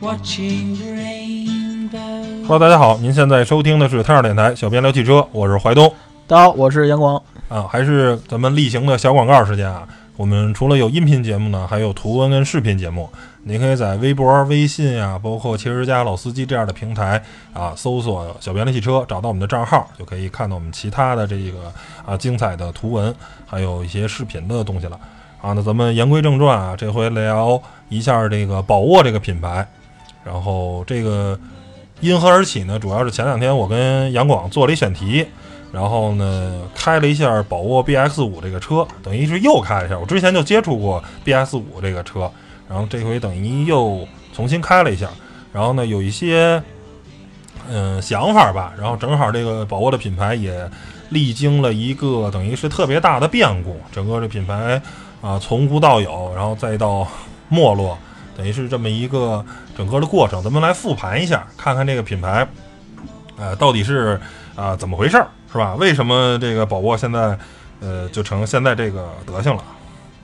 watching the rainbow. Hello，大家好，您现在收听的是太阳电台小编聊汽车，我是怀东大家好，我是杨光。啊，还是咱们例行的小广告时间啊。我们除了有音频节目呢，还有图文跟视频节目。您可以在微博、微信呀、包括汽车之家、老司机这样的平台啊，搜索“小编的汽车”，找到我们的账号，就可以看到我们其他的这个啊精彩的图文，还有一些视频的东西了啊。那咱们言归正传啊，这回聊一下这个宝沃这个品牌。然后这个因何而起呢？主要是前两天我跟杨广做了一选题。然后呢，开了一下宝沃 BX 五这个车，等于是又开了一下。我之前就接触过 BX 五这个车，然后这回等于又重新开了一下。然后呢，有一些嗯想法吧。然后正好这个宝沃的品牌也历经了一个等于是特别大的变故，整个这品牌啊从无到有，然后再到没落，等于是这么一个整个的过程。咱们来复盘一下，看看这个品牌呃到底是啊怎么回事儿。是吧？为什么这个宝沃现在，呃，就成现在这个德行了？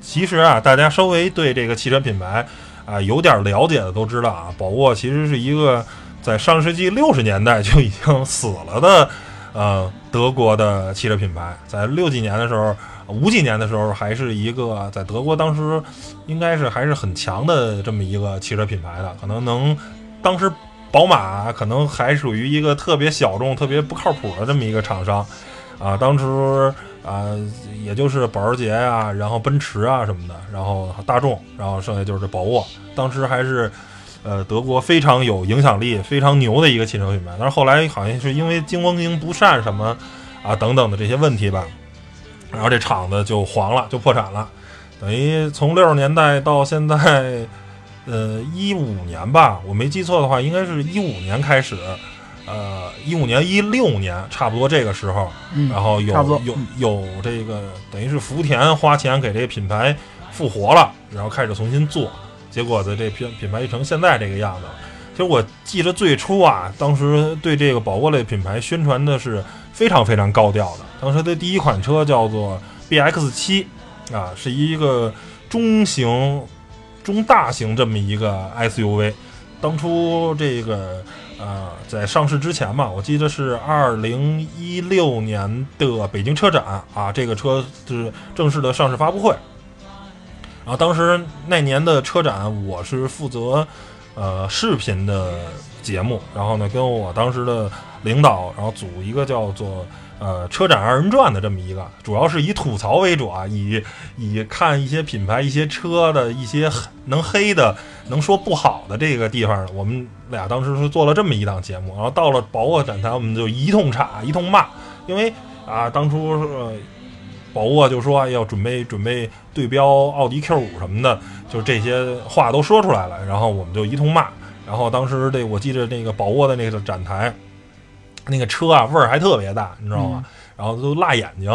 其实啊，大家稍微对这个汽车品牌啊有点了解的都知道啊，宝沃其实是一个在上世纪六十年代就已经死了的，呃，德国的汽车品牌。在六几年的时候，五几年的时候，还是一个在德国当时应该是还是很强的这么一个汽车品牌的，可能能当时。宝马可能还属于一个特别小众、特别不靠谱的这么一个厂商，啊，当时啊，也就是保时捷啊，然后奔驰啊什么的，然后大众，然后剩下就是宝沃，当时还是呃德国非常有影响力、非常牛的一个汽车品牌。但是后来好像是因为经营不善什么啊等等的这些问题吧，然后这厂子就黄了，就破产了，等于从六十年代到现在。呃，一五年吧，我没记错的话，应该是一五年开始，呃，一五年、一六年，差不多这个时候，然后有有有这个，等于是福田花钱给这个品牌复活了，然后开始重新做，结果的这品品牌就成现在这个样子。其实我记得最初啊，当时对这个宝沃类品牌宣传的是非常非常高调的。当时的第一款车叫做 BX 七，啊，是一个中型。中大型这么一个 SUV，当初这个呃在上市之前嘛，我记得是二零一六年的北京车展啊，这个车是正式的上市发布会。然后当时那年的车展，我是负责呃视频的节目，然后呢跟我当时的领导，然后组一个叫做。呃，车展二人转的这么一个，主要是以吐槽为主啊，以以看一些品牌、一些车的一些能黑的、能说不好的这个地方，我们俩当时是做了这么一档节目。然后到了宝沃展台，我们就一通插、一通骂，因为啊，当初是宝沃就说要准备准备对标奥迪 Q 五什么的，就这些话都说出来了。然后我们就一通骂。然后当时这我记得那个宝沃的那个展台。那个车啊，味儿还特别大，你知道吗？然后都辣眼睛。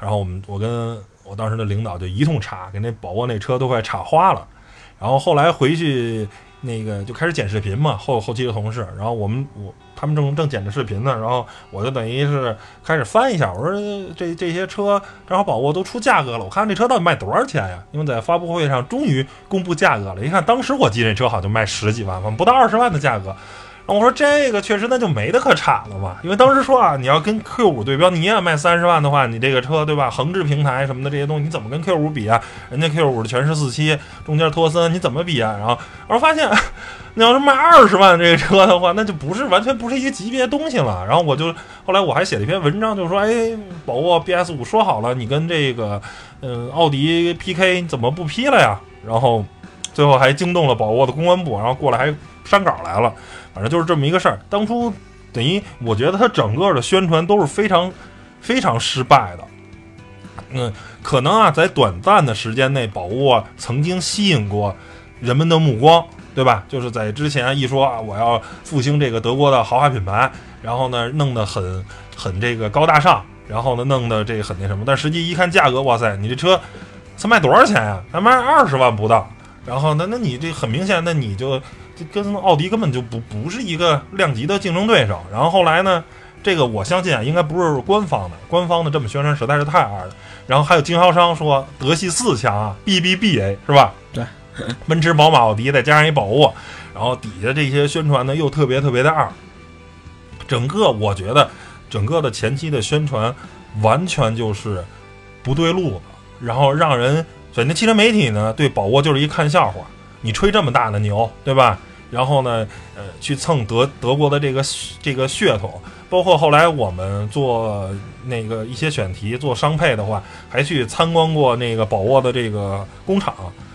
然后我们，我跟我当时的领导就一通插，给那宝沃那车都快插花了。然后后来回去，那个就开始剪视频嘛，后后期的同事。然后我们我他们正正剪着视频呢，然后我就等于是开始翻一下，我说这这些车正好宝沃都出价格了，我看这车到底卖多少钱呀？因为在发布会上终于公布价格了。一看当时我记这车好像卖十几万，不到二十万的价格。我说这个确实那就没得可产了嘛，因为当时说啊，你要跟 Q 五对标，你也卖三十万的话，你这个车对吧？横置平台什么的这些东西，你怎么跟 Q 五比啊？人家 Q 五的全时四驱，中间托森，你怎么比啊？然后我说发现，你要是卖二十万这个车的话，那就不是完全不是一个级别东西了。然后我就后来我还写了一篇文章，就是说，哎，宝沃 BS 五说好了，你跟这个嗯奥迪 PK，怎么不批了呀？然后最后还惊动了宝沃的公关部，然后过来还删稿来了。反正就是这么一个事儿。当初等于我觉得他整个的宣传都是非常非常失败的。嗯，可能啊，在短暂的时间内，宝沃曾经吸引过人们的目光，对吧？就是在之前一说啊，我要复兴这个德国的豪华品牌，然后呢，弄得很很这个高大上，然后呢，弄得这个很那什么。但实际一看价格，哇塞，你这车才卖多少钱呀？才卖二十万不到。然后那那你这很明显，那你就。这跟奥迪根本就不不是一个量级的竞争对手。然后后来呢，这个我相信啊，应该不是官方的，官方的这么宣传实在是太二了。然后还有经销商说德系四强啊，B B B A 是吧？对。奔驰、宝马、奥迪，再加上一宝沃，然后底下这些宣传呢又特别特别的二。整个我觉得，整个的前期的宣传完全就是不对路子，然后让人反正汽车媒体呢对宝沃就是一看笑话，你吹这么大的牛，对吧？然后呢，呃，去蹭德德国的这个这个血统，包括后来我们做那个一些选题做商配的话，还去参观过那个宝沃的这个工厂，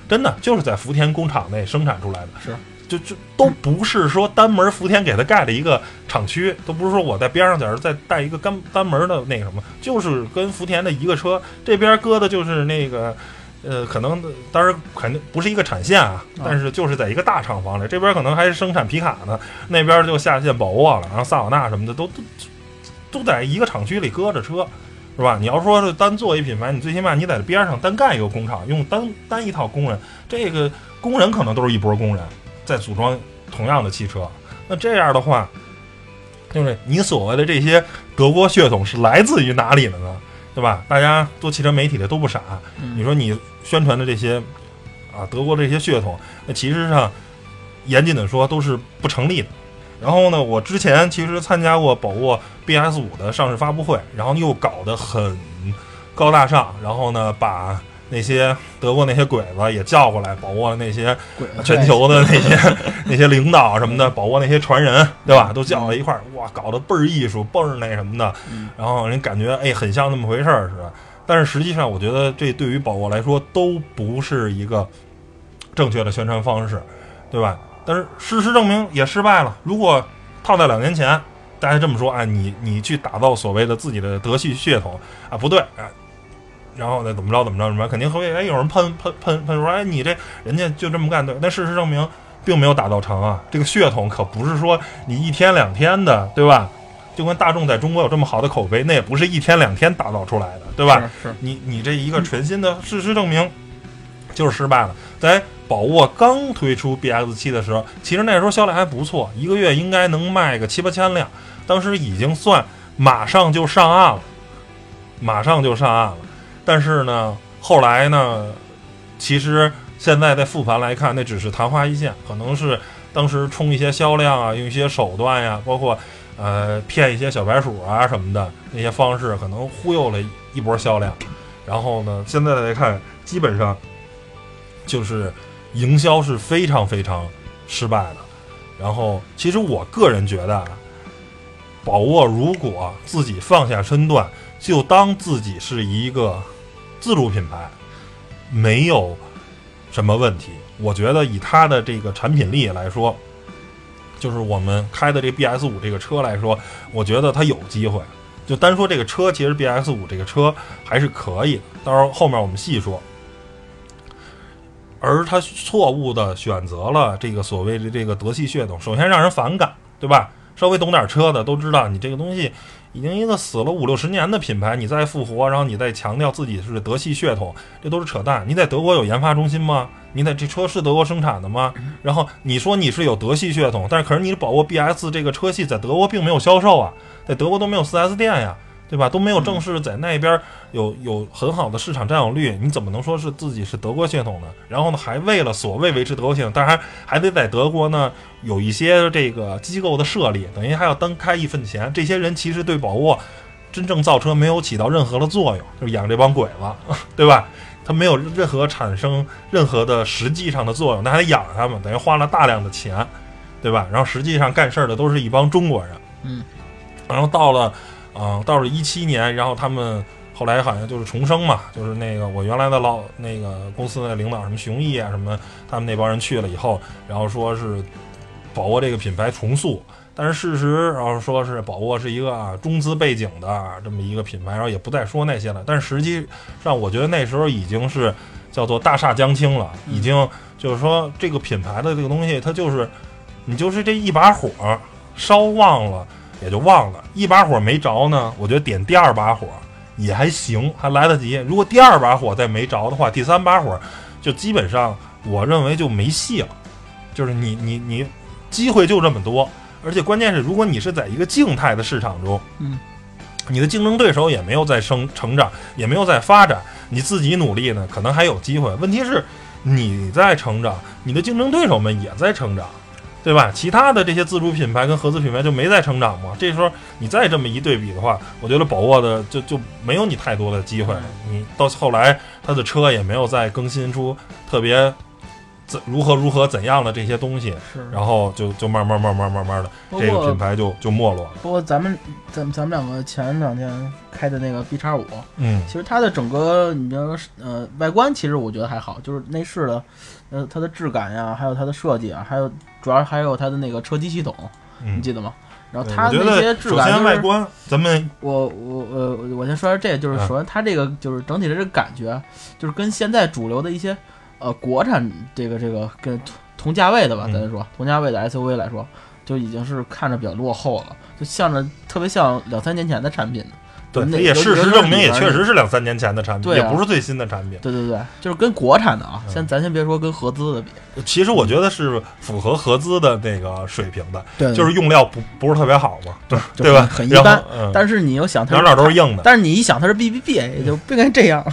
真的就是在福田工厂内生产出来的，是，就就都不是说单门福田给他盖了一个厂区，都不是说我在边上在这再带一个单单门的那个什么，就是跟福田的一个车，这边搁的就是那个。呃，可能当然肯定不是一个产线啊，但是就是在一个大厂房里，这边可能还是生产皮卡呢，那边就下线宝沃了，然后萨瓦纳什么的都都都在一个厂区里搁着车，是吧？你要说是单做一品牌，你最起码你在边上单干一个工厂，用单单一套工人，这个工人可能都是一波工人在组装同样的汽车，那这样的话，就是你所谓的这些德国血统是来自于哪里的呢？对吧？大家做汽车媒体的都不傻，你说你宣传的这些啊，德国这些血统，那其实上严谨的说都是不成立的。然后呢，我之前其实参加过宝沃 BS 五的上市发布会，然后又搞得很高大上，然后呢把。那些德国那些鬼子也叫过来，宝沃那些全球的那些 那些领导什么的，保沃那些传人，对吧？都叫到一块儿，哇，搞得倍儿艺术，倍儿那什么的。然后人感觉哎，很像那么回事儿似的。但是实际上，我觉得这对于保沃来说都不是一个正确的宣传方式，对吧？但是事实证明也失败了。如果套在两年前，大家这么说，啊，你你去打造所谓的自己的德系血统啊，不对，哎。然后呢，怎么着怎么着怎么着，肯定会哎有人喷喷喷喷说哎你这人家就这么干对，但事实证明并没有打造成啊。这个血统可不是说你一天两天的，对吧？就跟大众在中国有这么好的口碑，那也不是一天两天打造出来的，对吧？是你你这一个全新的事实证明就是失败了。在宝沃刚推出 BX 七的时候，其实那时候销量还不错，一个月应该能卖个七八千辆，当时已经算马上就上岸了，马上就上岸了。但是呢，后来呢，其实现在在复盘来看，那只是昙花一现，可能是当时冲一些销量啊，用一些手段呀，包括呃骗一些小白鼠啊什么的那些方式，可能忽悠了一波销量。然后呢，现在来看，基本上就是营销是非常非常失败的。然后，其实我个人觉得，宝沃如果自己放下身段，就当自己是一个。自主品牌没有什么问题，我觉得以它的这个产品力来说，就是我们开的这 BS 五这个车来说，我觉得它有机会。就单说这个车，其实 BS 五这个车还是可以的，到时候后面我们细说。而他错误的选择了这个所谓的这个德系血统，首先让人反感，对吧？稍微懂点车的都知道，你这个东西。已经一个死了五六十年的品牌，你再复活，然后你再强调自己是德系血统，这都是扯淡。你在德国有研发中心吗？你在这车是德国生产的吗？然后你说你是有德系血统，但是可是你的宝沃 BS 这个车系在德国并没有销售啊，在德国都没有 4S 店呀。对吧？都没有正式在那边有有很好的市场占有率，你怎么能说是自己是德国血统呢？然后呢，还为了所谓维持德国血统，当然还得在德国呢有一些这个机构的设立，等于还要单开一份钱。这些人其实对宝沃真正造车没有起到任何的作用，就养这帮鬼子，对吧？他没有任何产生任何的实际上的作用，那还得养他们，等于花了大量的钱，对吧？然后实际上干事儿的都是一帮中国人，嗯，然后到了。啊，到了一七年，然后他们后来好像就是重生嘛，就是那个我原来的老那个公司的领导什么熊毅啊什么，他们那帮人去了以后，然后说是宝沃这个品牌重塑，但是事实然后说是宝沃是一个中资背景的这么一个品牌，然后也不再说那些了，但是实际上我觉得那时候已经是叫做大厦将倾了，已经就是说这个品牌的这个东西，它就是你就是这一把火烧旺了。也就忘了，一把火没着呢。我觉得点第二把火也还行，还来得及。如果第二把火再没着的话，第三把火就基本上我认为就没戏了。就是你你你机会就这么多，而且关键是，如果你是在一个静态的市场中，嗯，你的竞争对手也没有在生成长，也没有在发展，你自己努力呢，可能还有机会。问题是，你在成长，你的竞争对手们也在成长，对吧？其他的这些自主品牌跟合资品牌就没在成长嘛？这时候你再这么一对比的话，我觉得宝沃的就就没有你太多的机会。你到后来，它的车也没有再更新出特别怎如何如何怎样的这些东西，然后就就慢慢慢慢慢慢的，这个品牌就就没落了。不过咱们咱们咱们两个前两天开的那个 B 叉五，嗯其实它的整个你比方说呃外观，其实我觉得还好，就是内饰的呃它的质感呀，还有它的设计啊，还有主要还有它的那个车机系统，你嗯，记得吗？然后它我觉得那些质感就是外观，咱们我我呃我先说下这个，就是嗯首先它这个就是整体的这个感觉，就是跟现在主流的一些呃国产这个这个跟同同价位的吧，嗯咱说同价位的 SUV 来说，就已经是看着比较落后了，就像着特别像两三年前的产品。对，那也事实证明，也确实是两三年前的产品，啊也不是最新的产品。对对对，就是跟国产的啊，嗯先咱先别说跟合资的比，其实我觉得是符合合资的那个水平的，对就是用料不不是特别好嘛，对对吧？很很一般。嗯，但是你又想它哪哪都是硬的。但是你一想它是 B B B，也就不应该这样。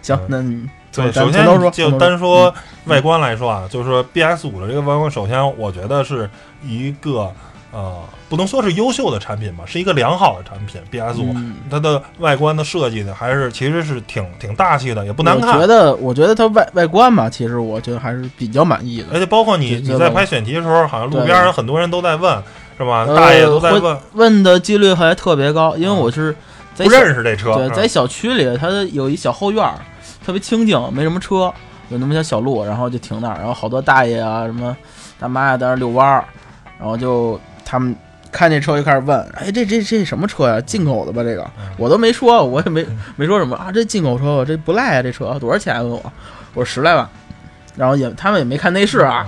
行嗯，那你对，首先就单说外观来说啊，就是说 B S 五的这个外观，首先我觉得是一个呃，不能说是优秀的产品吧，是一个良好的产品。BS 五、嗯它的外观的设计呢，还是其实是挺挺大气的，也不难看我觉看。得，我觉得它外外观吧，其实我觉得还是比较满意的。而且包括你你在拍选题的时候，好像路对边上很多人都在问，是吧？呃大爷都在会问，问的几率还特别高，因为我是在不认识这车。对，嗯在小区里，它有一小后院儿，特别清静，没什么车，有那么条小路，然后就停那儿，然后好多大爷啊、什么大妈呀在那儿遛弯儿，然后就他们看这车就开始问，哎，这这这什么车呀？进口的吧？这个嗯我都没说，我也没没说什么啊，这进口车，这不赖啊，这车多少钱啊？问我，我说十来万，然后也他们也没看内饰啊，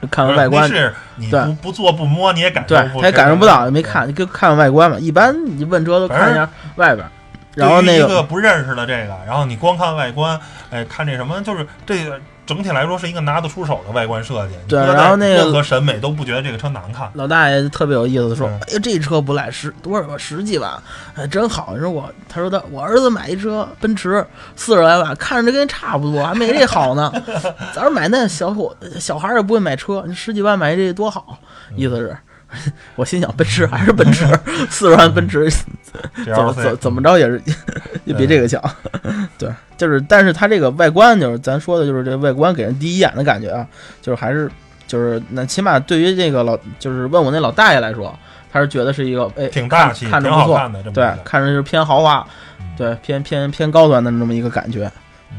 就看完外观不，是你对不不做不摸你也感受对，不，他也感受不到，也没看，就看外观嘛。一般你问车都看一下外边，然后那个不认识的这个，然后你光看外观，哎，看这什么，就是这个整体来说是一个拿得出手的外观设计。对然后那个任何审美都不觉得这个车难看。老大爷特别有意思的说：“嗯哎呀，这车不赖，十多少十几万，哎，真好。”你说我，他说他我儿子买一车奔驰四十来万，看着跟差不多，还没这好呢。咱说买那小伙小孩儿也不会买车，你十几万买这多好，嗯意思是。我心想，奔驰还是奔驰，四十万奔驰怎么怎怎么着也是也比这个强。对，就是，但是它这个外观，就是咱说的，就是这外观给人第一眼的感觉啊，就是还是就是那起码对于这个老，就是问我那老大爷来说，他是觉得是一个哎挺大气，看看着不错，对，看着就是偏豪华，嗯对，偏偏偏高端的这么一个感觉。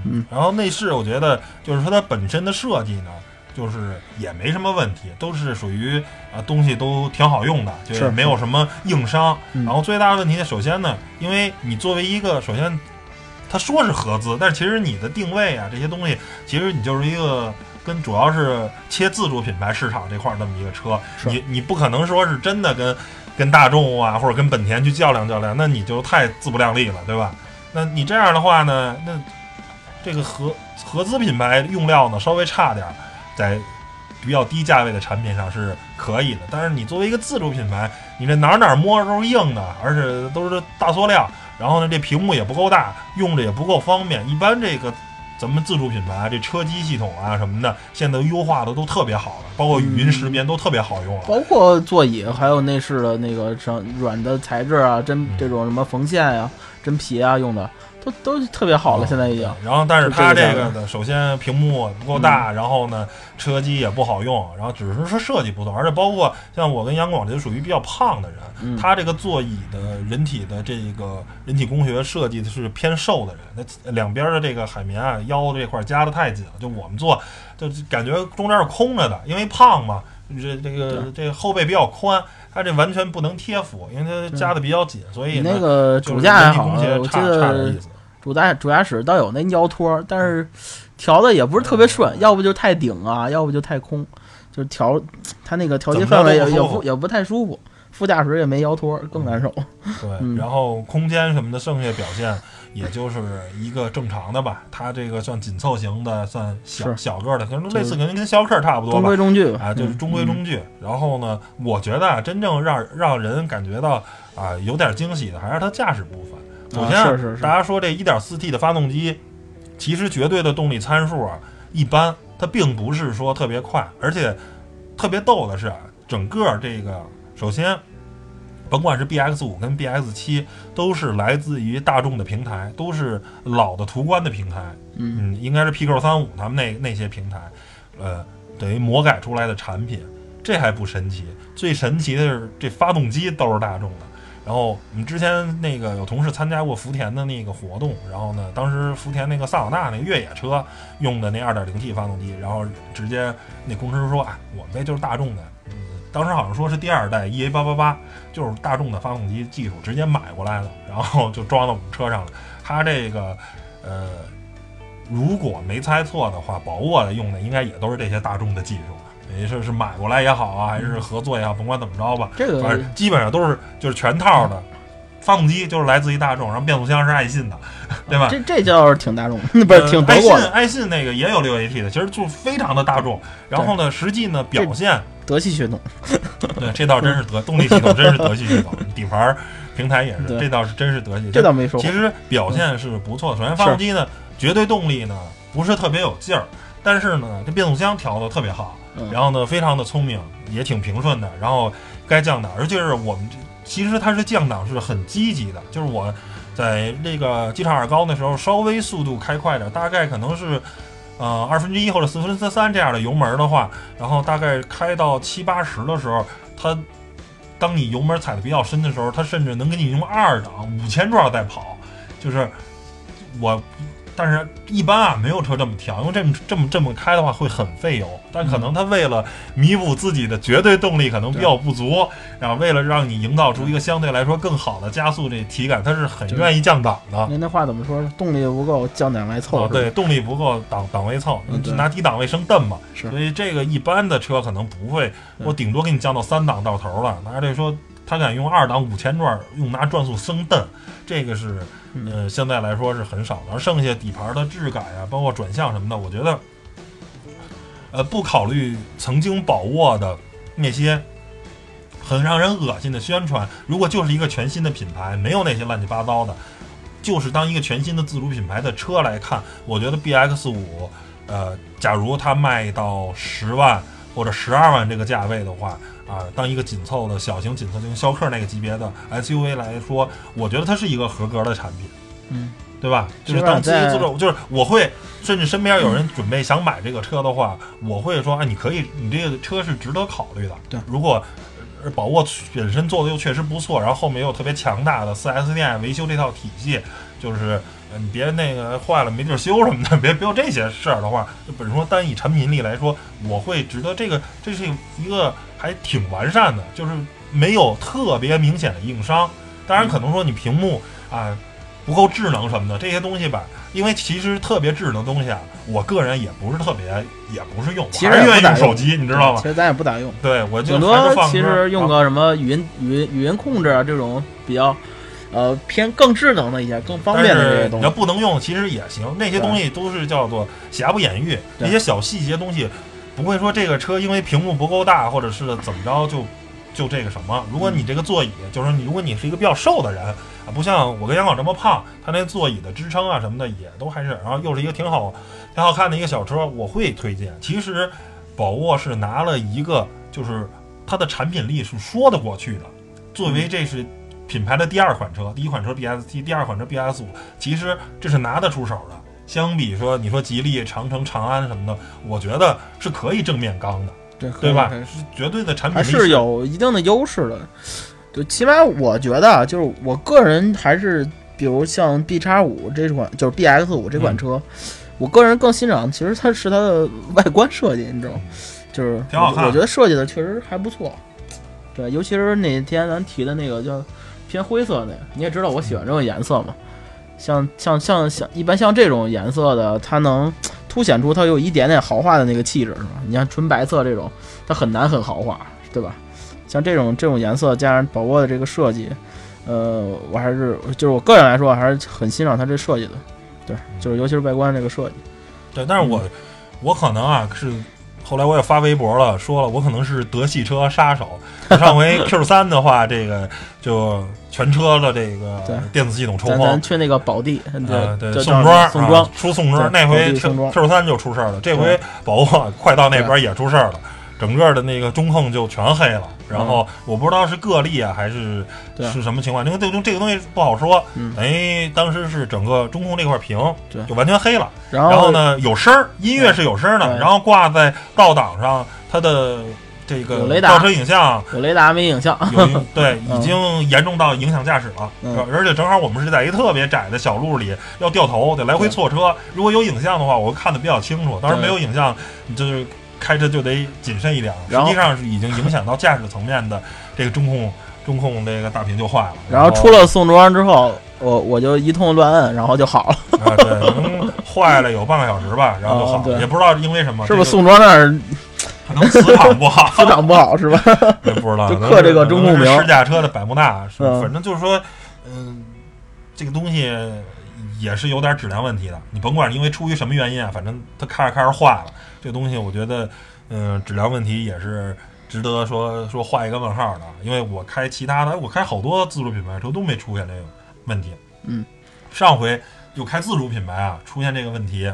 嗯然后内饰，我觉得就是说它本身的设计呢，就是也没什么问题，都是属于啊、东西都挺好用的，就是没有什么硬伤。嗯然后最大的问题呢，首先呢，因为你作为一个首先。他说是合资，但是其实你的定位啊，这些东西，其实你就是一个跟主要是切自主品牌市场这块儿这么一个车，你你不可能说是真的跟跟大众啊或者跟本田去较量较量，那你就太自不量力了，对吧？那你这样的话呢，那这个合合资品牌用料呢稍微差点儿，在比较低价位的产品上是可以的。但是你作为一个自主品牌，你这哪儿哪儿摸着都是硬的，而且都是大塑料，然后呢这屏幕也不够大，用着也不够方便。一般这个咱们自主品牌这车机系统啊什么的，现在优化的都特别好了，包括语音识别都特别好用了。包括座椅，还有内饰的那个像软的材质啊，真这种什么缝线呀、真皮啊用的，都都特别好了。现在已经。然后，但是就它这个的，首先屏幕不够大，然后呢，车机也不好用，然后只是说设计不错，而且包括像我跟杨广这属于比较胖的人，嗯。他这个座椅的人体的这个人体工学设计的是偏瘦的人，那两边的这个海绵啊腰这块夹的太紧了，就我们坐就感觉中间是空着的，因为胖嘛，这这个这个后背比较宽，它这完全不能贴服，因为它夹的比较紧，所以呢那个就是主驾还好，我记差差点得意思。主驾主驾驶倒有那腰托，但是调的也不是特别嗯顺，要不就太顶啊，要不就太空，就是调它那个调节范围也也不也不太舒服。副驾驶也没腰托，更难受。对，嗯然后空间什么的，剩下表现也就是一个正常的吧。它这个算紧凑型的，算小小个儿的，可能就是类似，可能跟逍客差不多吧中规。中矩啊，就是嗯中规中矩。然后呢，我觉得啊，真正让让人感觉到啊有点惊喜的，还是它驾驶部分。首先、啊是是是大家说这 1.4T 的发动机，其实绝对的动力参数啊，一般，它并不是说特别快，而且特别逗的是啊，整个这个首先。甭管是 BX 五跟 BX 七，都是来自于大众的平台，都是老的途观的平台，嗯嗯，应该是 Pico 三五他们那那些平台，呃，等于魔改出来的产品，这还不神奇，最神奇的是这发动机都是大众的。然后我们之前那个有同事参加过福田的那个活动，然后呢，当时福田那个萨瓦纳那个越野车用的那 2.0T 发动机，然后直接那工程师说啊，我们这就是大众的，嗯，当时好像说是第二代 EA 八八八，就是大众的发动机技术直接买过来的，然后就装到我们车上了。它这个呃，如果没猜错的话，宝沃的用的应该也都是这些大众的技术。也是是买过来也好啊，还是合作也好，甭管怎么着吧，这个反正基本上都是就是全套的。发动机就是来自于大众，然后变速箱是爱信的，对吧？这这叫是挺大众，不是呃挺德国的，爱信爱信那个也有六 AT 的，其实就非常的大众。然后呢，实际呢表现，德系血统。对，这倒真是德动力系统真是德系系统，底盘平台也是，这倒是真是德系。这倒没说其实表现是不错的。首先发动机呢，绝对动力呢不是特别有劲儿，但是呢这变速箱调的特别好，嗯然后呢非常的聪明，也挺平顺的。然后该降档，而且是我们这其实它是降档是很积极的，就是我在那个机场二高的时候，稍微速度开快点，大概可能是。呃，二分之一或者四分之三这样的油门的话，然后大概开到七八十的时候，它当你油门踩的比较深的时候，它甚至能给你用二档五千转在跑，就是我，但是一般啊没有车这么调，因为这么这么这么开的话会很费油，但可能它为了弥补自己的绝对动力可能比较不足，然后为了让你营造出一个相对来说更好的加速这体感，它是很愿意降档的。您那话怎么说？动力不够，降档来凑对，动力不够，档档位凑，嗯对拿低档位升蹬嘛。是所以这个一般的车可能不会，嗯我顶多给你降到三档到头了。拿这说，他敢用二档五千转，用拿转速生蹬，这个是嗯呃相对来说是很少的。而剩下底盘的质感啊，包括转向什么的，我觉得，呃，不考虑曾经宝沃的那些。很让人恶心的宣传，如果就是一个全新的品牌，没有那些乱七八糟的，就是当一个全新的自主品牌的车来看，我觉得 BX 五，呃，假如它卖到十万或者十二万这个价位的话，啊，当一个紧凑的小型紧凑型逍客那个级别的 SUV 来说，我觉得它是一个合格的产品，嗯，对吧？就是当自己在自主，就是我会，甚至身边有人准备想买这个车的话，我会说，哎，你可以，你这个车是值得考虑的。对如果呃宝沃本身做的又确实不错，然后后面又特别强大的 4S 店维修这套体系，就是呃你别那个坏了没地儿修什么的，别别有这些事儿的话，就本身说单以产品力来说，我会值得这个这是一个还挺完善的，就是没有特别明显的硬伤。当然，可能说你屏幕啊不够智能什么的这些东西吧，因为其实特别智能的东西啊，我个人也不是特别，也不是用，其实还是愿意用用手机，你知道吗其？实咱也不咋用，对，我就顶多还是放实用个什么语音语音语音控制啊这种比较呃偏更智能的一些、更方便的这些东西你要。不能用，其实也行。那些东西都是叫做瑕不掩瑜，对一些小细节东西，不会说这个车因为屏幕不够大，或者是怎么着就就这个什么。如果你这个座椅，就是你如果你是一个比较瘦的人啊，不像我跟杨广这么胖，他那座椅的支撑啊什么的也都还是，然后又是一个挺好挺好看的一个小车，我会推荐。其实宝沃是拿了一个，就是它的产品力是说得过去的，作为这是。品牌的第二款车，第一款车 BST，第二款车 BS 五，其实这是拿得出手的。相比说，你说吉利、长城、长安什么的，我觉得是可以正面刚的，对对吧？是绝对的产品还是有一定的优势的。就，起码我觉得啊，就是我个人还是，比如像 B 叉五这款，就是 BX 五这款嗯车，我个人更欣赏，其实它是它的外观设计，你知道吗？就是挺好看我我觉得设计的确实还不错。对，尤其是那天咱提的那个叫偏灰色那个，你也知道我喜欢这种颜色嘛。像像像像一般像这种颜色的，它能凸显出它有一点点豪华的那个气质，是吧？你像纯白色这种，它很难很豪华，对吧？像这种这种颜色加上宝沃的这个设计，呃，我还是就是我个人来说，还是很欣赏它这设计的。对，就是尤其是外观这个设计。对，但是我、嗯我可能啊是后来我也发微博了，说了我可能是德系车杀手。上回 Q 三的话，这个就全车的这个电子系统抽风咱咱，去那个宝地，呃，对，对，就宋庄，宋庄。啊，出宋庄，对那回 Q 三就出事儿了，这回宝沃快到那边也出事儿了，整个的那个中控就全黑了。然后我不知道是个例啊，还是是什么情况，因为这个这个东西不好说。嗯哎，当时是整个中控这块屏对就完全黑了，然后？呢有声儿，音乐是有声的，然后挂在倒档上，它的这个有雷达倒车影像有雷达没影像，有 对，嗯已经严重到影响驾驶了，嗯而且正好我们是在一特别窄的小路里，要掉头，得来回错车。如果有影像的话，我会看的比较清楚；当然对没有影像，就是开车就得谨慎一点。实际上是已经影响到驾驶层面的这个中控，中控这个大屏就坏了。然后出了宋庄之后，我我就一通乱摁，然后就好了，啊，对，能坏了有半个小时吧，然后就好了，啊也不知道因为什么，是不是宋庄那儿可能磁场不好，磁场不好是吧？也不知道，就刻这个中控试驾车的百慕大，反正就是说，嗯，这个东西也是有点质量问题的。你甭管因为出于什么原因啊，反正它开着开着坏了，这东西我觉得，嗯，质量问题也是值得说说画一个问号的。因为我开其他的，我开好多自主品牌车都没出现这个问题。嗯，上回就开自主品牌啊，出现这个问题，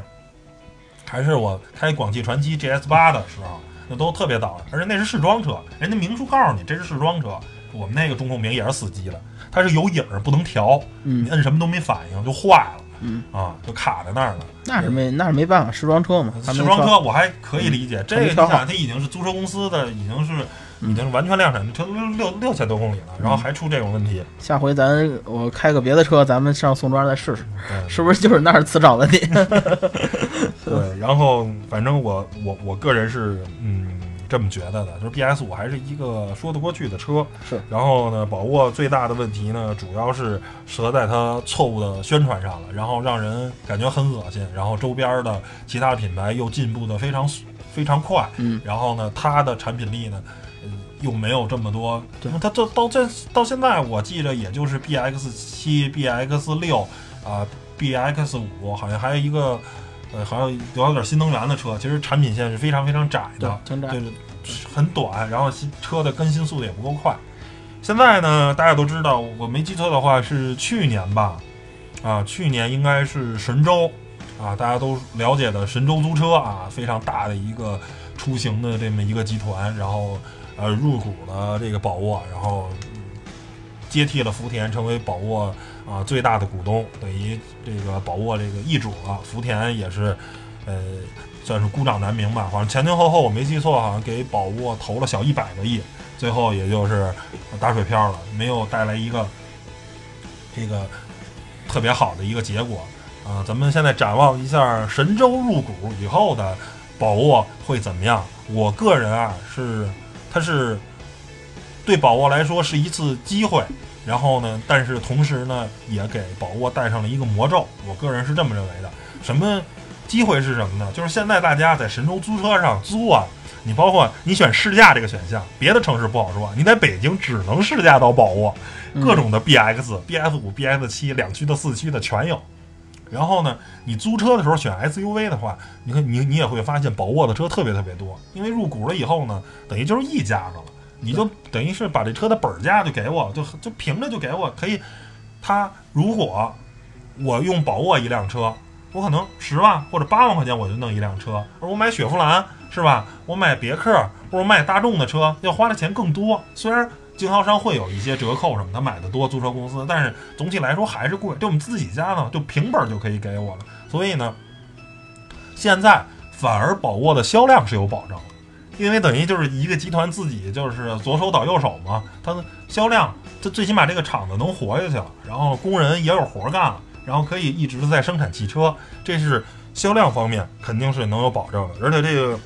还是我开广汽传祺 GS 八的时候。那都特别早了，而且那是试装车，人家明书告诉你这是试装车。我们那个中控屏也是死机了，它是有影儿不能调，嗯。你摁什么都没反应就坏了，嗯。啊，就卡在那儿了。那是没那是没办法，试装车嘛，试装车我还可以理解，这个你还没挑好想，它已经是租车公司的，已经是已经完全量产的车，六六六千多公里了，然后还出这种问题，下回咱我开个别的车，咱们上宋庄再试试，是不是就是那儿磁场问题？对，然后反正我我我个人是嗯这么觉得的，就是 BS 五还是一个说得过去的车。是。然后呢，宝沃最大的问题呢，主要是折在它错误的宣传上了，然后让人感觉很恶心。然后周边的其他品牌又进步的非常非常快，嗯，然后呢，它的产品力呢。嗯又没有这么多，对它这到这到现在，我记着也就是 B X 七、B X 六啊、B X 五，好像还有一个呃，好像有点新能源的车，其实产品线是非常非常窄的，，挺窄对，很短，然后新车的更新速度也不够快。现在呢，大家都知道，我没记错的话是去年吧，啊，去年应该是神州啊，大家都了解的神州租车啊，非常大的一个出行的这么一个集团，然后呃入股了这个宝沃，然后嗯接替了福田，成为宝沃啊最大的股东，等于这个宝沃这个易主了，福田也是呃算是孤掌难鸣吧，好像前前后后我没记错，好像给宝沃投了小一百个亿，最后也就是打水漂了，没有带来一个这个特别好的一个结果啊、咱们现在展望一下神州入股以后的宝沃会怎么样？我个人啊是，它是对宝沃来说是一次机会，然后呢，但是同时呢，也给宝沃带上了一个魔咒。我个人是这么认为的。什么机会是什么呢？就是现在大家在神州租车上租啊，你包括你选试驾这个选项，别的城市不好说，你在北京只能试驾到宝沃，嗯各种的 BX、BS 五、BS 七，两驱的、四驱的全有。然后呢，你租车的时候选 SUV 的话，你看你你也会发现宝沃的车特别特别多，因为入股了以后呢，等于就是一家子了，你就等于是把这车的本价就给我，就就凭着就给我可以。他如果我用宝沃一辆车，我可能十万或者八万块钱我就弄一辆车，而我买雪佛兰是吧？我买别克或者买大众的车要花的钱更多，虽然。经销商会有一些折扣什么，他买的多，租车公司，但是总体来说还是贵。就我们自己家呢，就平本就可以给我了。所以呢，现在反而宝沃的销量是有保证的，因为等于就是一个集团自己就是左手倒右手嘛，它的销量，它最起码这个厂子能活下去了，然后工人也有活儿干了，然后可以一直在生产汽车，这是销量方面肯定是能有保证的。而且这个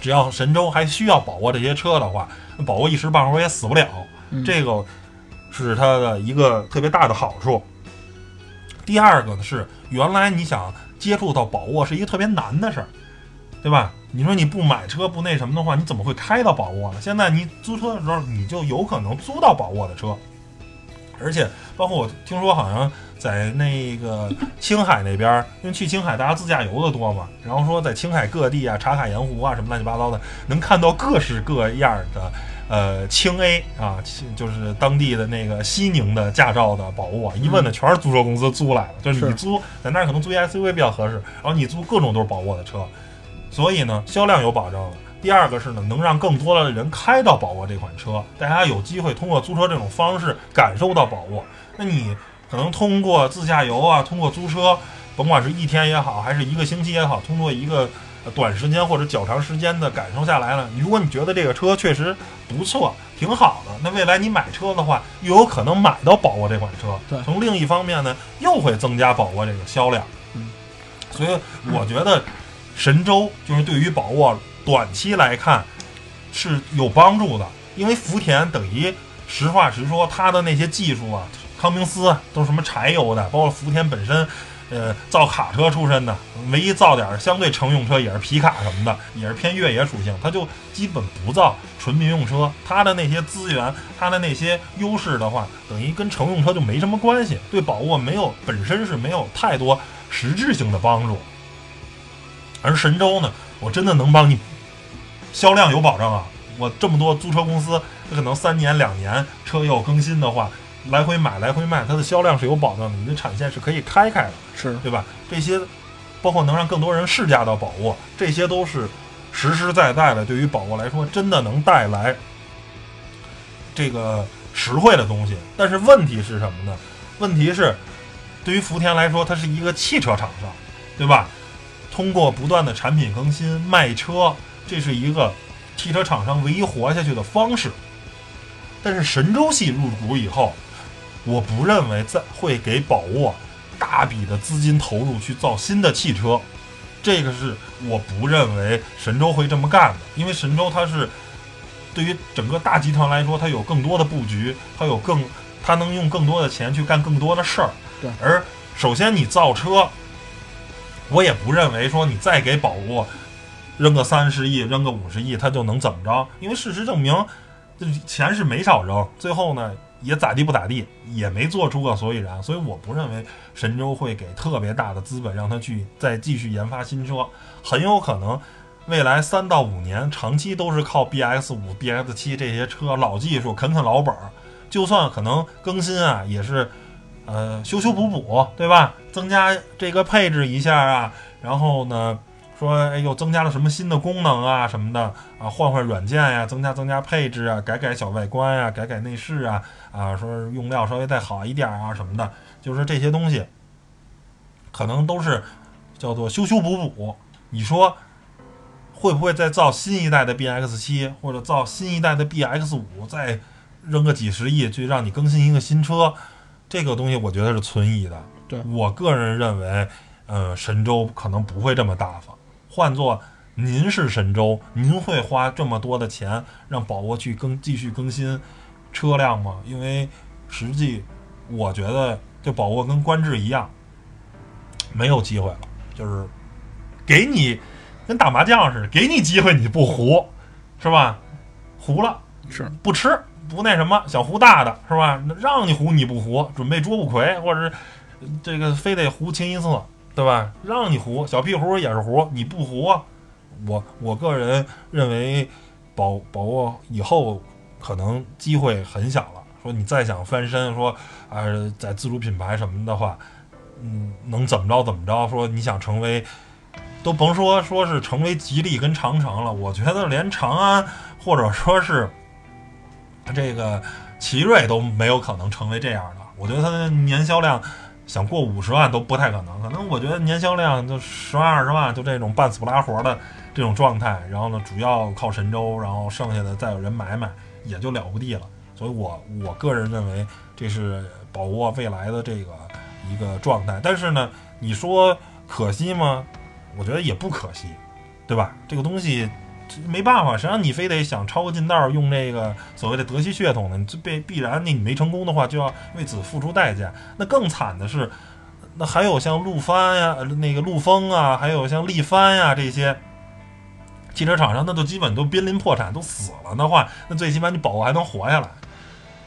只要神州还需要宝沃这些车的话，那宝沃一时半会儿也死不了，嗯这个是它的一个特别大的好处。第二个呢是，原来你想接触到宝沃是一个特别难的事儿，对吧？你说你不买车不那什么的话，你怎么会开到宝沃呢？现在你租车的时候，你就有可能租到宝沃的车，而且包括我听说好像在那个青海那边儿，因为去青海大家自驾游的多嘛，然后说在青海各地啊、茶卡盐湖啊什么乱七八糟的，能看到各式各样的呃青 A 啊，青就是当地的那个西宁的驾照的宝物啊，一问呢全是租车公司租来的，就是你租在那儿可能租一 SUV 比较合适，然后你租各种都是宝沃的车，所以呢销量有保证了。第二个是呢，能让更多的人开到宝沃这款车，大家有机会通过租车这种方式感受到宝沃。那你可能通过自驾游啊，通过租车，甭管是一天也好，还是一个星期也好，通过一个呃短时间或者较长时间的感受下来了，如果你觉得这个车确实不错，挺好的，那未来你买车的话，又有可能买到宝沃这款车。对从另一方面呢，又会增加宝沃这个销量。嗯，所以我觉得神州就是对于宝沃短期来看是有帮助的，因为福田等于实话实说，它的那些技术啊，康明斯都是什么柴油的，包括福田本身，呃，造卡车出身的，唯一造点相对乘用车也是皮卡什么的，也是偏越野属性，它就基本不造纯民用车。它的那些资源，它的那些优势的话，等于跟乘用车就没什么关系，对宝沃没有本身是没有太多实质性的帮助。而神州呢，我真的能帮你销量有保障啊！我这么多租车公司，它可能三年两年车又更新的话，来回买来回卖，它的销量是有保障的，你的产线是可以开开的，是对吧？这些包括能让更多人试驾到宝沃，这些都是实实在在的，对于宝沃来说，真的能带来这个实惠的东西。但是问题是什么呢？问题是，对于福田来说，它是一个汽车厂商，对吧？通过不断的产品更新卖车，这是一个汽车厂商唯一活下去的方式。但是神州系入股以后，我不认为在会给宝沃大笔的资金投入去造新的汽车，这个是我不认为神州会这么干的，因为神州它是对于整个大集团来说，它有更多的布局，它有更它能用更多的钱去干更多的事儿。对，而首先你造车，我也不认为说你再给宝沃扔个三十亿、扔个五十亿，它就能怎么着？因为事实证明，这钱是没少扔，最后呢也咋地不咋地，也没做出个所以然。所以我不认为神州会给特别大的资本让他去再继续研发新车，很有可能未来三到五年长期都是靠 BX 五、BX 七这些车老技术啃啃老本儿，就算可能更新啊，也是呃修修补补，对吧？增加这个配置一下啊，然后呢。说哎又增加了什么新的功能啊什么的啊，换换软件呀、增加增加配置啊，改改小外观呀、改改内饰啊啊，说用料稍微再好一点啊什么的，就是这些东西，可能都是叫做修修补补。你说会不会再造新一代的 BX 七或者造新一代的 BX 五，再扔个几十亿去让你更新一个新车？这个东西我觉得是存疑的。对我个人认为，呃，神州可能不会这么大方。换做您是神州，您会花这么多的钱让宝沃去更继续更新车辆吗？因为实际我觉得这宝沃跟观致一样，没有机会了，就是给你跟打麻将似的，给你机会你不胡，是吧？胡了是不吃不那什么，想胡大的是吧？让你胡你不胡，准备捉不魁，或者是这个非得胡清一色，对吧？让你胡小屁胡也是胡，你不胡啊？我我个人认为宝宝沃以后可能机会很小了。说你再想翻身，说啊、呃在自主品牌什么的话，嗯，能怎么着怎么着？说你想成为，都甭说说是成为吉利跟长城了，我觉得连长安或者说是这个奇瑞都没有可能成为这样的。我觉得它的年销量想过五十万都不太可能，可能我觉得年销量就十万二十万，就这种半死不拉活的这种状态。然后呢，主要靠神州，然后剩下的再有人买买，也就了不地了。所以我我个人认为这是宝沃未来的这个一个状态。但是呢，你说可惜吗？我觉得也不可惜，对吧？这个东西没办法，谁让你非得想抄个近道用这个所谓的德系血统呢？你这必必然你没成功的话，就要为此付出代价。那更惨的是，那还有像陆帆呀、呃那个陆风啊，还有像力帆呀这些。汽车厂商那都基本都濒临破产，都死了的话，那最起码你宝沃还能活下来，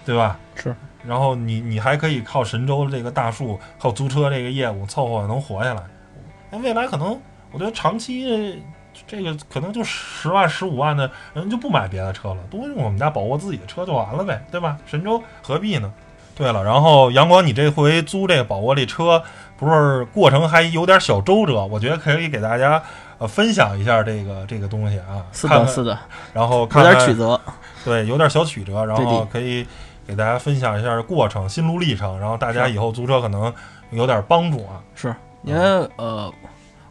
对吧？是，然后你你还可以靠神州这个大树，靠租车这个业务凑合能活下来。那未来可能，我觉得长期这个可能就十万、十五万的人就不买别的车了，都用我们家宝沃自己的车就完了呗，对吧？神州何必呢？对了，然后阳光，你这回租这个宝沃这车，不是过程还有点小周折，我觉得可以给大家呃分享一下这个这个东西啊。是的，是的，然后有看有点曲折。对，有点小曲折，然后可以给大家分享一下过程、心路历程，然后大家以后租车可能有点帮助啊。是因为呃，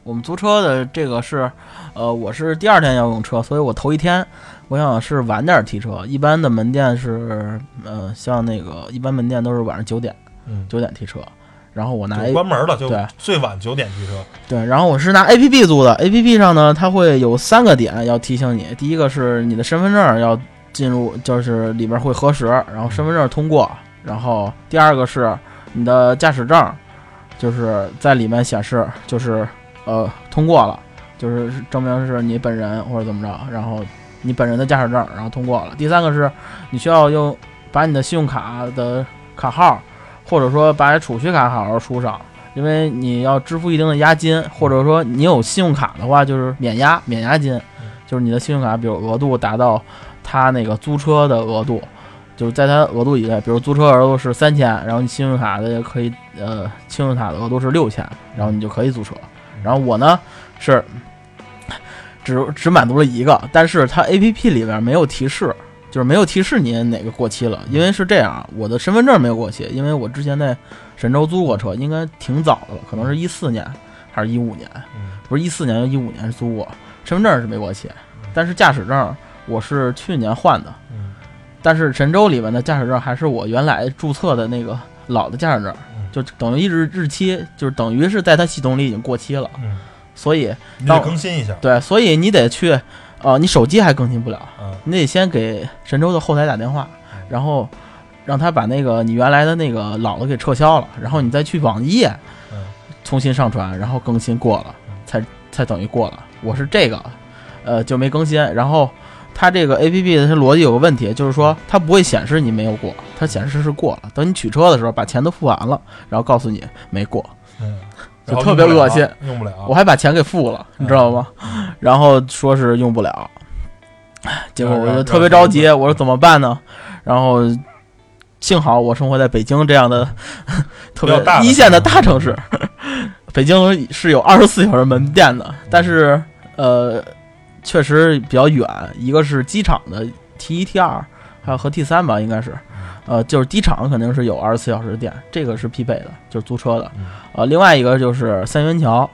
我们租车的这个是，呃，我是第二天要用车，所以我头一天我想是晚点提车。一般的门店是，呃，像那个一般门店都是晚上九点嗯，九点提车，然后我拿关门了，就对。最晚九点提车。对，然后我是拿 A P P 租的，A P P 上呢，它会有三个点要提醒你，第一个是你的身份证要进入，就是里边会核实，然后身份证通过，然后第二个是你的驾驶证，就是在里面显示就是呃通过了，就是证明是你本人或者怎么着，然后你本人的驾驶证，然后通过了。第三个是你需要用把你的信用卡的卡号，或者说把储蓄卡好好输上。因为你要支付一定的押金，或者说你有信用卡的话，就是免押免押金，就是你的信用卡，比如额度达到他那个租车的额度，就是在他额度以内，比如租车额度是三千，然后你信用卡的可以呃，信用卡的额度是六千，然后你就可以租车。然后我呢是只只满足了一个，但是它 A P P 里边没有提示，就是没有提示您哪个过期了，因为是这样，我的身份证没有过期，因为我之前在神州租过车，应该挺早的了，可能是一四年还是一五年，嗯不是一四年就一五年租过，身份证是没过期，但是驾驶证我是去年换的，嗯。但是神州里面的驾驶证还是我原来注册的那个老的驾驶证嗯，就等于日日期就是等于是在它系统里已经过期了，嗯，所以你得更新一下。对，所以你得去，呃，你手机还更新不了，嗯你得先给神州的后台打电话，然后让他把那个你原来的那个老的给撤销了，然后你再去网页嗯重新上传，然后更新过了，才才等于过了。我是这个，呃，就没更新。然后它这个 A P P 的它逻辑有个问题，就是说它不会显示你没有过，它显示是过了。等你取车的时候，把钱都付完了，然后告诉你没过，嗯，就特别恶心用不了。我还把钱给付了，你知道吗？然后说是用不了，结果我就特别着急，我说怎么办呢？然后幸好我生活在北京这样的 特别一线的大城市，北京是有二十四小时门店的，但是呃，确实比较远，一个是机场的 T 一 T 二，还有和 T 三吧，应该是。呃，就是机场肯定是有二十四小时的店，这个是必备的，就是租车的嗯。呃，另外一个就是三元桥，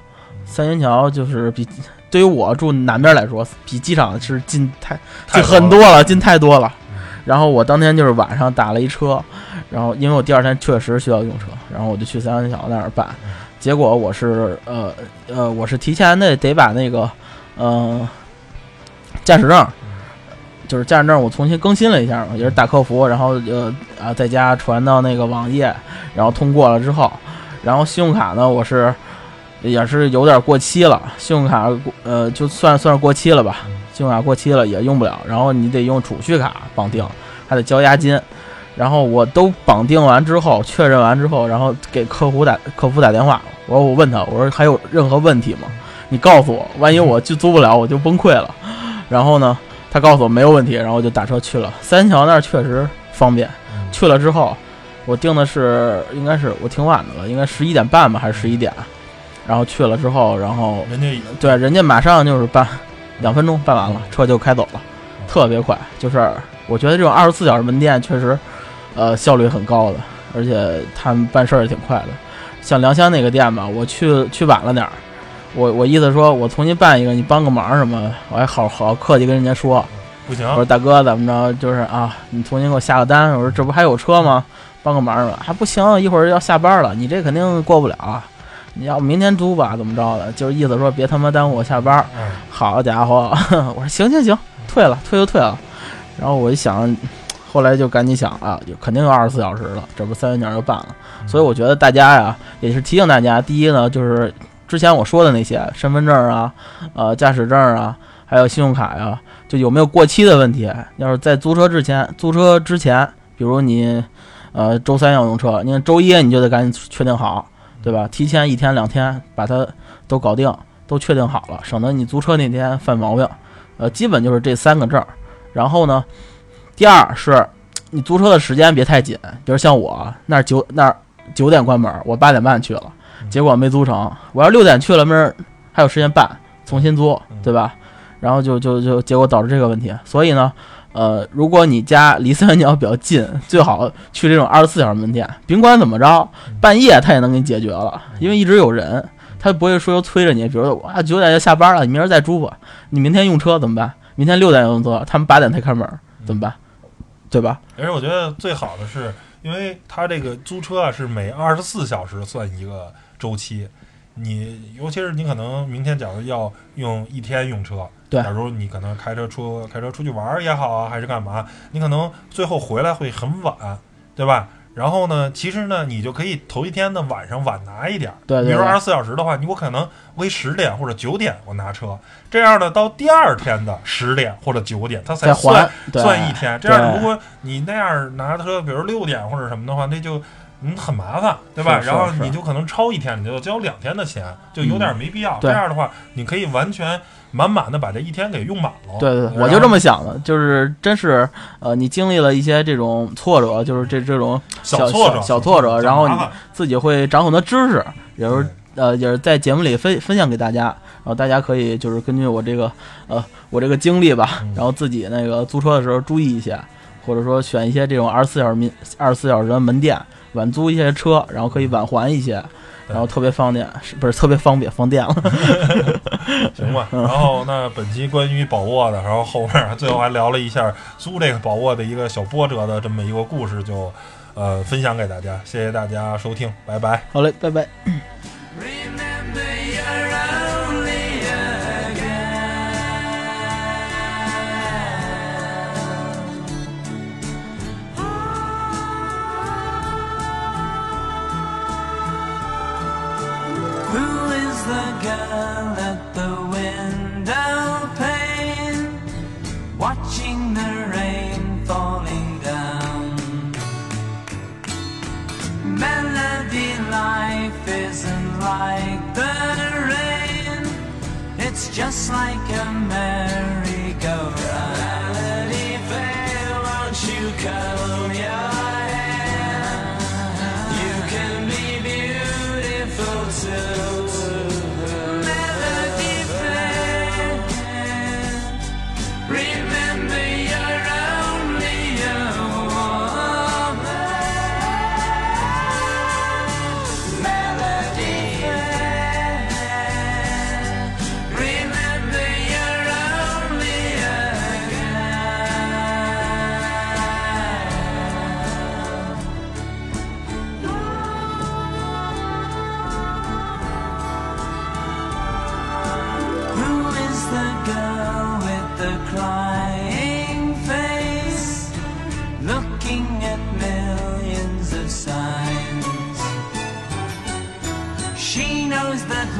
三元桥就是比对于我住南边来说，比机场是近太太近很多了，近太多了嗯。然后我当天就是晚上打了一车，然后因为我第二天确实需要用车，然后我就去三元桥那儿办嗯。结果我是呃呃，我是提前的得把那个呃驾驶证，就是驾驶证我重新更新了一下嘛，也是打客服，然后呃啊在家传到那个网页，然后通过了之后，然后信用卡呢我是也是有点过期了，信用卡过呃就算算是过期了吧，信用卡过期了也用不了，然后你得用储蓄卡绑定，还得交押金。然后我都绑定完之后，确认完之后，然后给客服打客服打电话，我说我问他，我说还有任何问题吗？你告诉我，万一我就租不了，我就崩溃了。然后呢，他告诉我没有问题，然后我就打车去了三桥那儿，确实方便。嗯去了之后，我定的是应该是我挺晚的了，应该十一点半吧，还是十一点。然后去了之后，然后人家对人家马上就是办，两分钟办完了，车就开走了，特别快。就是我觉得这种二十四小时门店确实，呃，效率很高的，而且他们办事儿也挺快的。像良乡那个店吧，我去去晚了点儿，我我意思说我重新办一个，你帮个忙什么，我还好好客气跟人家说，不行我，说大哥怎么着，就是啊，你重新给我下个单。我说这不还有车吗？帮个忙什么。还不行，一会儿要下班了，你这肯定过不了啊。你要不明天租吧，怎么着的？就是意思说别他妈耽误我下班。嗯好家伙，我说行行行，退了，退就退了。然后我一想，后来就赶紧想啊，有肯定有二十四小时了，这不三元桥就办了。所以我觉得大家呀，也是提醒大家，第一呢，就是之前我说的那些身份证啊、呃驾驶证啊，还有信用卡呀，就有没有过期的问题。要是在租车之前，租车之前，比如你呃，周三要用车，你看周一你就得赶紧确定好，对吧？提前一天两天把它都搞定，都确定好了，省得你租车那天犯毛病。呃，基本就是这三个证。然后呢，第二是你租车的时间别太紧，比如像我那儿九那儿九点关门，我八点半去了，结果没租成。我要六点去了，没人还有时间办，重新租，对吧？然后就就就结果导致这个问题。所以呢，呃，如果你家离三元桥比较近，最好去这种二十四小时门店。甭管怎么着，半夜他也能给你解决了，因为一直有人，他不会说又催着你。比如说啊，九点就下班了，你明儿再租吧。你明天用车怎么办？明天六点用车，他们八点才开门，怎么办？对吧？而且我觉得最好的是，因为他这个租车啊是每二十四小时算一个周期，你尤其是你可能明天假如要用一天用车，对假如你可能开车出开车出去玩儿也好啊，还是干嘛，你可能最后回来会很晚，对吧？然后呢，其实呢，你就可以头一天的晚上晚拿一点儿，对对对比如说二十四小时的话，你我可能我可以十点或者九点我拿车，这样呢，到第二天的十点或者九点，它才再算算一天。这样如果你那样拿车，比如六点或者什么的话，那就嗯很麻烦，对吧？然后你就可能超一天，你就交两天的钱，就有点没必要。嗯这样的话，你可以完全满满的把这一天给用满了。对对，我就这么想的，就是真是呃，你经历了一些这种挫折，就是这这种小挫折，小小挫折然后你自己会长很多知识，也是呃，也是在节目里分分享给大家，然后大家可以就是根据我这个呃我这个经历吧嗯，然后自己那个租车的时候注意一些，或者说选一些这种二十四小时民二十四小时的门店晚租一些车，然后可以晚还一些，对然后特别方便，是不是特别方便放电了？行吧，然后那本期关于宝沃的，然后后面最后还聊了一下租这个宝沃的一个小波折的这么一个故事，就呃分享给大家，谢谢大家收听，拜拜。好嘞，拜拜。Girl at the window pane, watching the rain falling down? Melody life isn't like the rain. It's just like a merry-go-round. Melody fair, won't you comb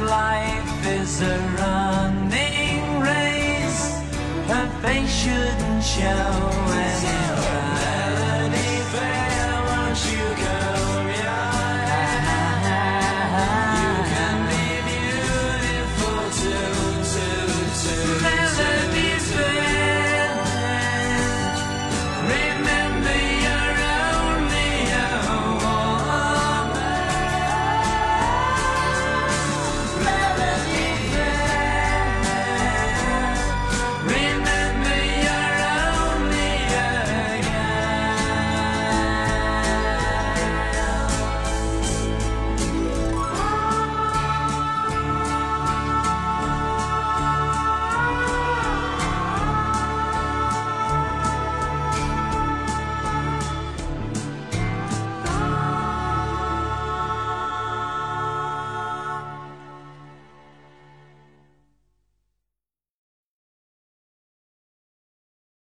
life is a running race. Her face shouldn't show any